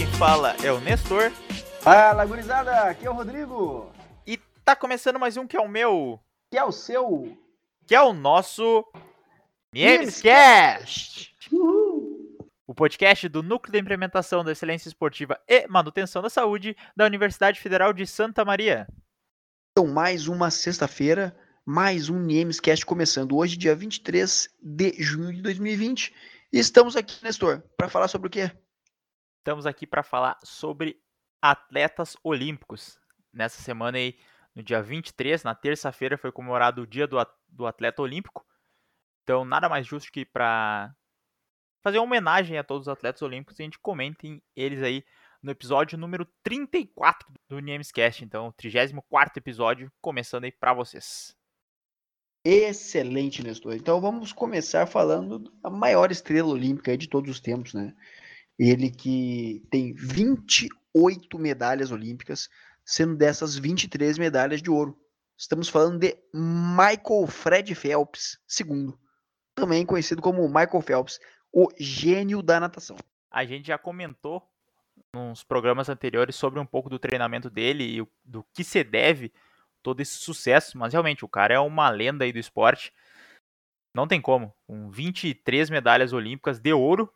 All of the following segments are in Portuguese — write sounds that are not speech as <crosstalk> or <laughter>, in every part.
quem fala é o Nestor. Fala, gurizada! Aqui é o Rodrigo. E tá começando mais um que é o meu. Que é o seu. Que é o nosso. Namescast! O podcast do Núcleo de Implementação da Excelência Esportiva e Manutenção da Saúde da Universidade Federal de Santa Maria. Então, mais uma sexta-feira, mais um Namescast começando. Hoje, dia 23 de junho de 2020. E estamos aqui, Nestor, para falar sobre o quê? Estamos aqui para falar sobre atletas olímpicos. Nessa semana aí, no dia 23, na terça-feira, foi comemorado o Dia do, Atleta Olímpico. Então, nada mais justo que para fazer uma homenagem a todos os atletas olímpicos e a gente comentem eles aí no episódio número 34 do Namescast. Então, o 34 episódio começando aí para vocês. Excelente, Nestor. Então vamos começar falando da maior estrela olímpica de todos os tempos, né? Ele que tem 28 medalhas olímpicas, sendo dessas 23 medalhas de ouro. Estamos falando de Michael Fred Phelps, segundo, também conhecido como Michael Phelps, o gênio da natação. A gente já comentou nos programas anteriores sobre um pouco do treinamento dele e do que se deve todo esse sucesso, mas realmente o cara é uma lenda aí do esporte. Não tem como. Com 23 medalhas olímpicas de ouro,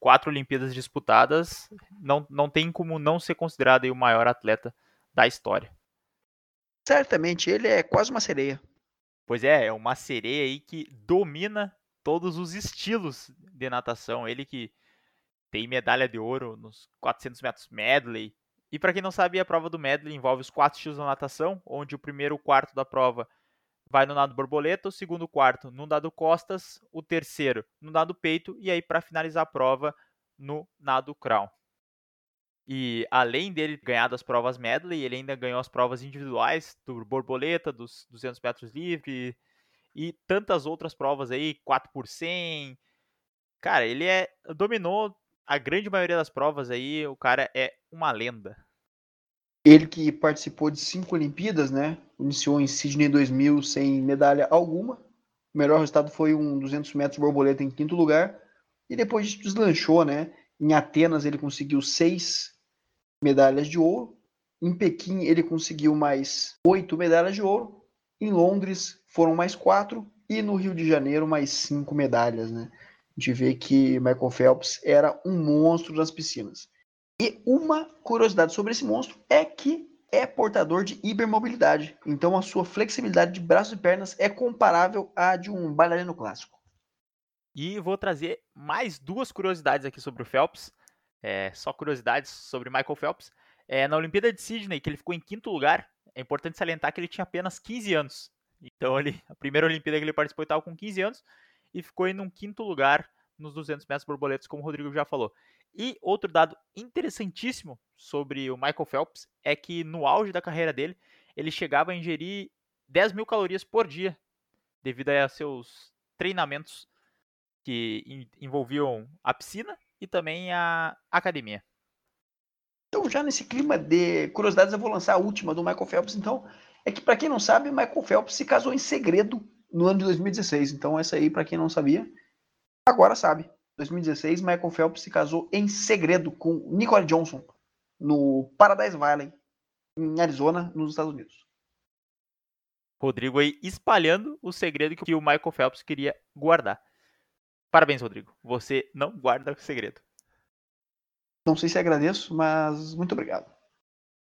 quatro Olimpíadas disputadas, não, não tem como não ser considerado o maior atleta da história. Certamente, ele é quase uma sereia. Pois é, é uma sereia aí que domina todos os estilos de natação. Ele que tem medalha de ouro nos 400 metros medley. E para quem não sabe, a prova do medley envolve os quatro estilos da natação, onde o primeiro quarto da prova vai no nado borboleta, o segundo quarto no nado costas, o terceiro no nado peito e aí para finalizar a prova no nado crawl. E além dele ganhar das provas medley, ele ainda ganhou as provas individuais do borboleta, dos 200 metros livre e tantas outras provas aí, 4 por 100. Cara, ele é dominou a grande maioria das provas aí, o cara é uma lenda. Ele que participou de cinco Olimpíadas, né? Iniciou em Sydney 2000 sem medalha alguma. O melhor resultado foi um 200 metros borboleta em quinto lugar. E depois deslanchou, né? Em Atenas ele conseguiu seis medalhas de ouro. Em Pequim ele conseguiu mais oito medalhas de ouro. Em Londres foram mais quatro. E no Rio de Janeiro mais cinco medalhas, né? A gente vê que Michael Phelps era um monstro das piscinas. E uma curiosidade sobre esse monstro é que é portador de hipermobilidade. Então a sua flexibilidade de braços e pernas é comparável à de um bailarino clássico. E vou trazer mais duas curiosidades aqui sobre o Phelps. É, só curiosidades sobre Michael Phelps. É, na Olimpíada de Sydney, que ele ficou em quinto lugar, é importante salientar que ele tinha apenas 15 anos. Então ele, a primeira Olimpíada que ele participou estava com 15 anos e ficou em um quinto lugar nos 200 metros borboletas, como o Rodrigo já falou. E outro dado interessantíssimo sobre o Michael Phelps é que no auge da carreira dele, ele chegava a ingerir 10 mil calorias por dia, devido a seus treinamentos que envolviam a piscina e também a academia. Então, já nesse clima de curiosidades, eu vou lançar a última do Michael Phelps. Então, é que para quem não sabe, Michael Phelps se casou em segredo no ano de 2016. Então, essa aí, para quem não sabia, agora sabe. 2016, Michael Phelps se casou em segredo com Nicole Johnson no Paradise Valley, em Arizona, nos Estados Unidos. Rodrigo aí espalhando o segredo que o Michael Phelps queria guardar. Parabéns, Rodrigo. Você não guarda o segredo. Não sei se agradeço, mas muito obrigado.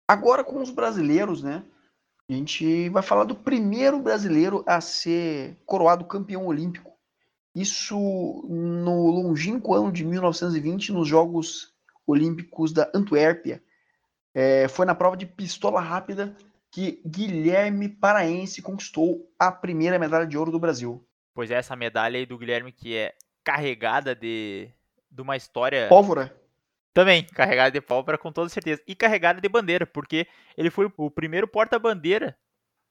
Agora com os brasileiros, né? A gente vai falar do primeiro brasileiro a ser coroado campeão olímpico isso no longínquo ano de 1920, nos Jogos Olímpicos da Antuérpia. É, foi na prova de pistola rápida que Guilherme Paraense conquistou a primeira medalha de ouro do Brasil. Pois é, essa medalha aí do Guilherme que é carregada de, de uma história. Pólvora? Também, carregada de pólvora com toda certeza. E carregada de bandeira, porque ele foi o primeiro porta-bandeira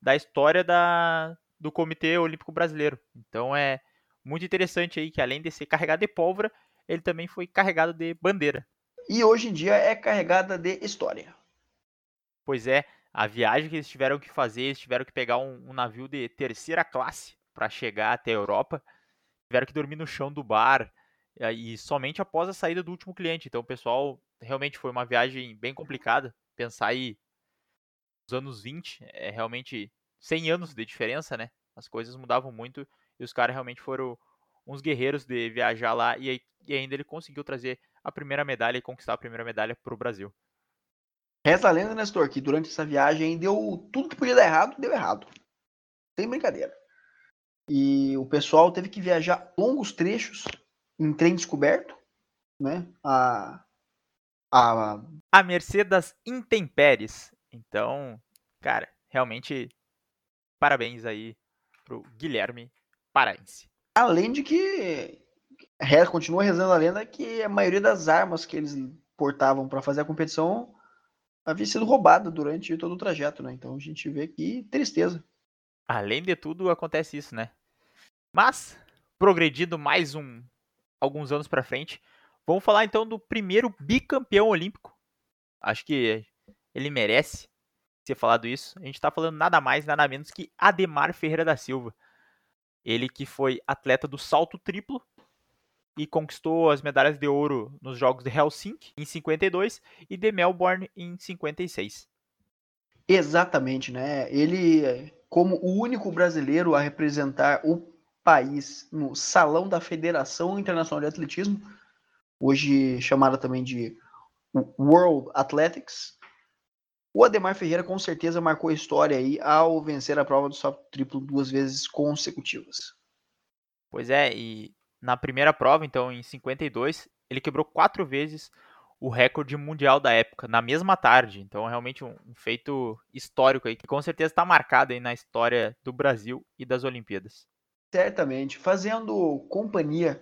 da história da, do Comitê Olímpico Brasileiro. Então é, muito interessante aí que além de ser carregado de pólvora, ele também foi carregado de bandeira. E hoje em dia é carregada de história. Pois é, a viagem que eles tiveram que fazer, eles tiveram que pegar um, um navio de terceira classe para chegar até a Europa. Tiveram que dormir no chão do bar. e somente após a saída do último cliente. Então, pessoal realmente foi uma viagem bem complicada. Pensar aí nos anos 20, é realmente 100 anos de diferença, né? As coisas mudavam muito e os caras realmente foram uns guerreiros de viajar lá e, e ainda ele conseguiu trazer a primeira medalha e conquistar a primeira medalha para o Brasil. Reza a lenda, Nestor, que durante essa viagem deu tudo que podia dar errado, deu errado. Sem brincadeira. E o pessoal teve que viajar longos trechos em trem descoberto, né? A, a... a mercê das intempéries. Então, cara, realmente parabéns aí pro Guilherme Paraense. Além de que continua rezando a lenda que a maioria das armas que eles portavam para fazer a competição havia sido roubada durante todo o trajeto, né? Então a gente vê que tristeza. Além de tudo, acontece isso, né? Mas, progredindo mais um alguns anos para frente, vamos falar então do primeiro bicampeão olímpico. Acho que ele merece ser falado isso. A gente está falando nada mais, nada menos que Ademar Ferreira da Silva. Ele que foi atleta do salto triplo e conquistou as medalhas de ouro nos Jogos de Helsinki em 52 e de Melbourne em 56. Exatamente, né? Ele, como o único brasileiro a representar o país no Salão da Federação Internacional de Atletismo, hoje chamada também de World Athletics, o Ademar Ferreira com certeza marcou a história aí ao vencer a prova do salto triplo duas vezes consecutivas. Pois é, e na primeira prova, então em 52, ele quebrou quatro vezes o recorde mundial da época, na mesma tarde. Então, realmente um, um feito histórico aí, que com certeza está marcado aí na história do Brasil e das Olimpíadas. Certamente. Fazendo companhia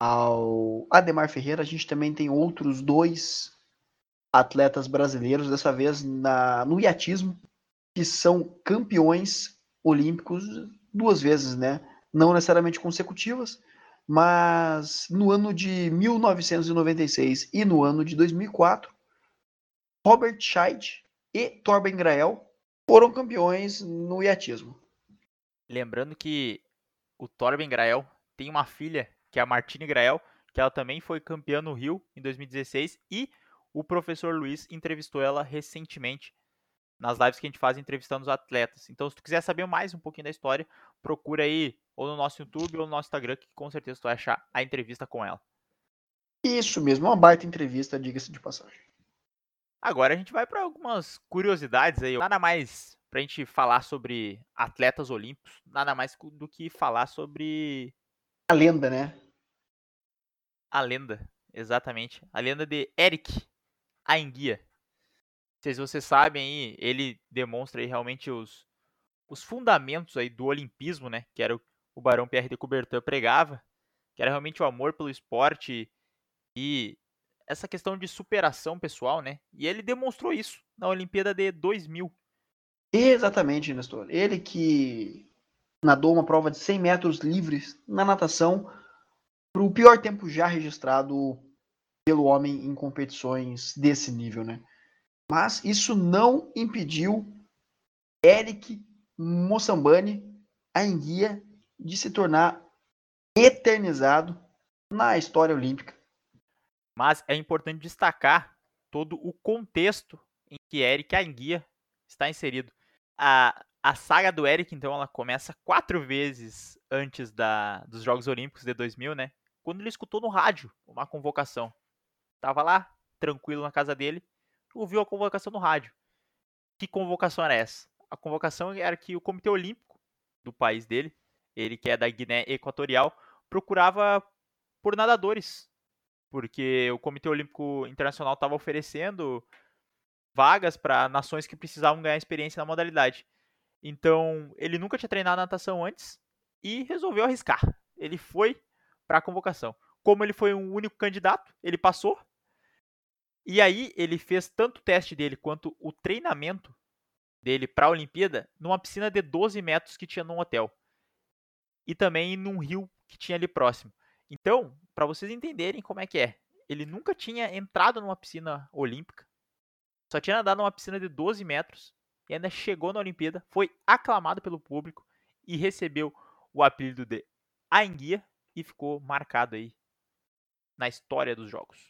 ao Ademar Ferreira, a gente também tem outros dois atletas brasileiros, dessa vez na, no iatismo, que são campeões olímpicos duas vezes, né? Não necessariamente consecutivas, mas no ano de 1996 e no ano de 2004, Robert Scheid e Torben Grael foram campeões no iatismo. Lembrando que o Torben Grael tem uma filha, que é a Martine Grael, que ela também foi campeã no Rio em 2016 e o professor Luiz entrevistou ela recentemente nas lives que a gente faz entrevistando os atletas. Então, se tu quiser saber mais um pouquinho da história, procura aí ou no nosso YouTube ou no nosso Instagram, que com certeza tu vai achar a entrevista com ela. Isso mesmo, uma baita entrevista, diga-se de passagem. Agora a gente vai para algumas curiosidades aí. Nada mais pra gente falar sobre atletas olímpicos, nada mais do que falar sobre a lenda, né? A lenda, exatamente. A lenda de Eric Aenguia. Não sei se vocês sabem aí, ele demonstra aí realmente os, os fundamentos aí do olimpismo, né? Que era o o Barão Pierre de Coubertin pregava, que era realmente o amor pelo esporte e essa questão de superação pessoal, né? E ele demonstrou isso na Olimpíada de 2000. Exatamente, Nestor. Ele que nadou uma prova de 100 metros livres na natação para o pior tempo já registrado pelo homem em competições desse nível, né? Mas isso não impediu Eric Mossambani, a enguia, de se tornar eternizado na história olímpica. Mas é importante destacar todo o contexto em que Eric Anguia está inserido. A, a saga do Eric, então, ela começa quatro vezes antes da, dos Jogos Olímpicos de 2000, né? Quando ele escutou no rádio uma convocação. Tava lá, tranquilo na casa dele, ouviu a convocação no rádio. Que convocação era essa? A convocação era que o Comitê Olímpico do país dele ele que é da Guiné Equatorial, procurava por nadadores, porque o Comitê Olímpico Internacional estava oferecendo vagas para nações que precisavam ganhar experiência na modalidade. Então, ele nunca tinha treinado natação antes e resolveu arriscar. Ele foi para a convocação. Como ele foi um único candidato, ele passou. E aí ele fez tanto o teste dele quanto o treinamento dele para a Olimpíada numa piscina de 12 metros que tinha num hotel e também num rio que tinha ali próximo. Então, para vocês entenderem como é que é, ele nunca tinha entrado numa piscina olímpica, só tinha nadado numa piscina de 12 metros e ainda chegou na Olimpíada, foi aclamado pelo público e recebeu o apelido de Aenguia e ficou marcado aí na história dos jogos.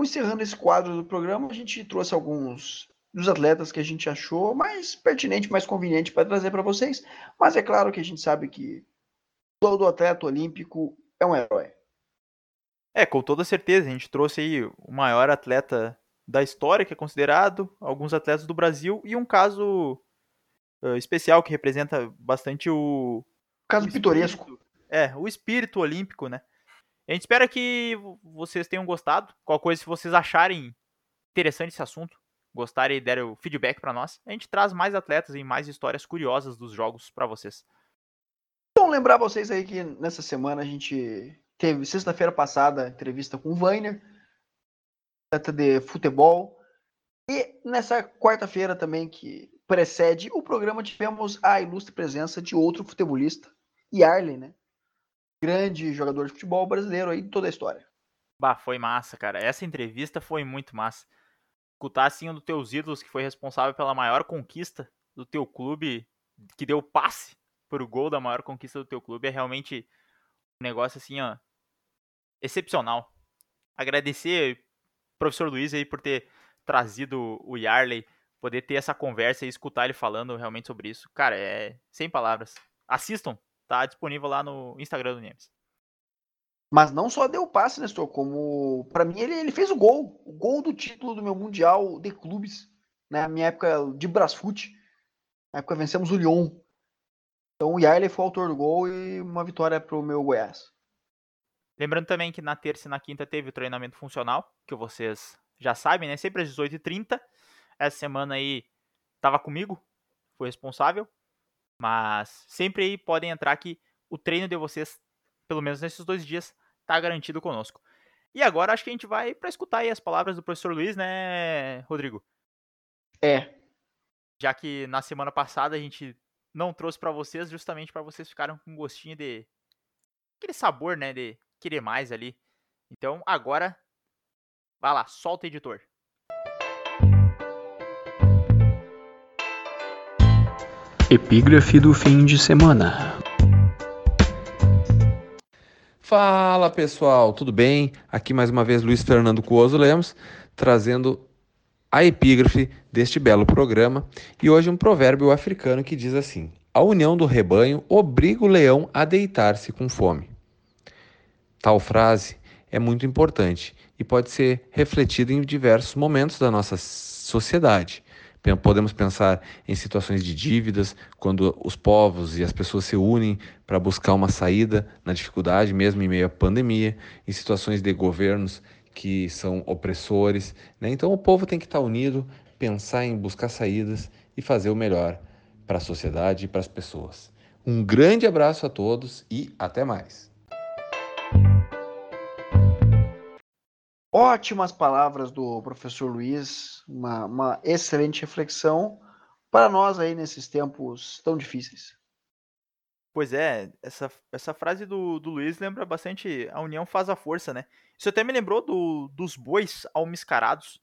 Então, encerrando esse quadro do programa, a gente trouxe alguns dos atletas que a gente achou mais pertinente, mais conveniente para trazer para vocês. Mas é claro que a gente sabe que todo atleta olímpico é um herói. É, com toda certeza. A gente trouxe aí o maior atleta da história, que é considerado, alguns atletas do Brasil, e um caso uh, especial que representa bastante o. Caso o pitoresco. É, o espírito olímpico, né? A gente espera que vocês tenham gostado. Qual coisa, se vocês acharem interessante esse assunto, gostarem e derem feedback para nós, a gente traz mais atletas e mais histórias curiosas dos jogos para vocês. Bom, lembrar vocês aí que nessa semana a gente teve, sexta-feira passada, entrevista com o Vainer, atleta de futebol. E nessa quarta-feira também, que precede o programa, tivemos a ilustre presença de outro futebolista, Yarley, né? Grande jogador de futebol brasileiro aí de toda a história. Bah, foi massa, cara. Essa entrevista foi muito massa. Escutar assim um dos teus ídolos que foi responsável pela maior conquista do teu clube, que deu passe pro gol da maior conquista do teu clube, é realmente um negócio assim, ó, excepcional. Agradecer professor Luiz aí por ter trazido o Yarley, poder ter essa conversa e escutar ele falando realmente sobre isso. Cara, é sem palavras. Assistam, tá disponível lá no Instagram do Niemes. Mas não só deu passe, Nestor, como para mim ele, ele fez o gol, o gol do título do meu mundial de clubes, na né? minha época de Brasfoot. Na época vencemos o Lyon. Então o Yarley foi o autor do gol e uma vitória pro meu Goiás. Lembrando também que na terça e na quinta teve o treinamento funcional, que vocês já sabem, né? Sempre às 18h30. Essa semana aí tava comigo, foi responsável. Mas sempre aí podem entrar que o treino de vocês, pelo menos nesses dois dias, tá garantido conosco. E agora acho que a gente vai para escutar aí as palavras do professor Luiz, né, Rodrigo? É. Já que na semana passada a gente não trouxe para vocês, justamente para vocês ficarem com um gostinho de aquele sabor, né, de querer mais ali. Então agora, vai lá, solta editor. Epígrafe do fim de semana. Fala pessoal, tudo bem? Aqui mais uma vez Luiz Fernando Cuoso Lemos, trazendo a epígrafe deste belo programa e hoje um provérbio africano que diz assim: A união do rebanho obriga o leão a deitar-se com fome. Tal frase é muito importante e pode ser refletida em diversos momentos da nossa sociedade. Podemos pensar em situações de dívidas, quando os povos e as pessoas se unem para buscar uma saída na dificuldade, mesmo em meio à pandemia, em situações de governos que são opressores. Né? Então, o povo tem que estar unido, pensar em buscar saídas e fazer o melhor para a sociedade e para as pessoas. Um grande abraço a todos e até mais. Ótimas palavras do professor Luiz, uma, uma excelente reflexão para nós aí nesses tempos tão difíceis. Pois é, essa, essa frase do, do Luiz lembra bastante a união faz a força, né? Isso até me lembrou do, dos bois almiscarados.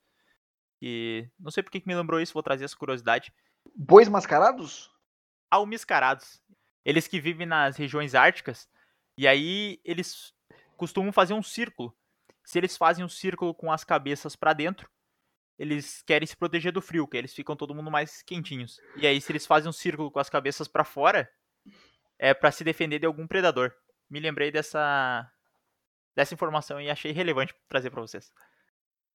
E não sei por que me lembrou isso, vou trazer essa curiosidade. Bois mascarados? Almiscarados. Eles que vivem nas regiões árticas. E aí eles costumam fazer um círculo se eles fazem um círculo com as cabeças para dentro, eles querem se proteger do frio, que eles ficam todo mundo mais quentinhos. E aí, se eles fazem um círculo com as cabeças para fora, é para se defender de algum predador. Me lembrei dessa dessa informação e achei relevante trazer para vocês.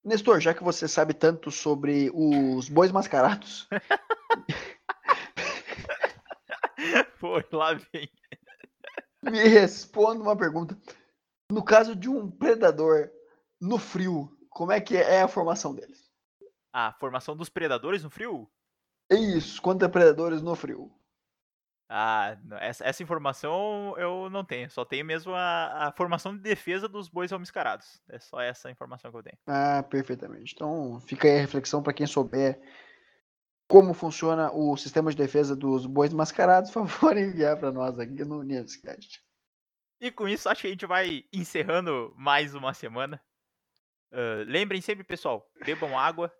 Nestor, já que você sabe tanto sobre os bois mascarados. <laughs> Pô, lá vem. Me responda uma pergunta. No caso de um predador no frio, como é que é a formação deles? A formação dos predadores no frio? É isso, quantos predadores no frio? Ah, essa, essa, informação eu não tenho. Só tenho mesmo a, a, formação de defesa dos bois almiscarados. É só essa informação que eu tenho. Ah, perfeitamente. Então fica aí a reflexão para quem souber como funciona o sistema de defesa dos bois mascarados. Por favor, <laughs> enviar para nós aqui no Newscast. E com isso, acho que a gente vai encerrando mais uma semana. Uh, lembrem sempre, pessoal, bebam água,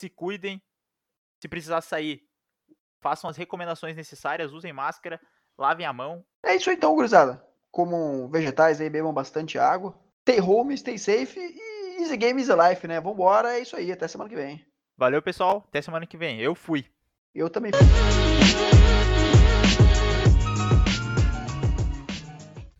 se cuidem. Se precisar sair, façam as recomendações necessárias, usem máscara, lavem a mão. É isso aí então, gurizada. Comam vegetais aí, bebam bastante água. Stay home, stay safe e easy game, easy life, né? Vambora, é isso aí. Até semana que vem. Valeu, pessoal. Até semana que vem. Eu fui. Eu também fui.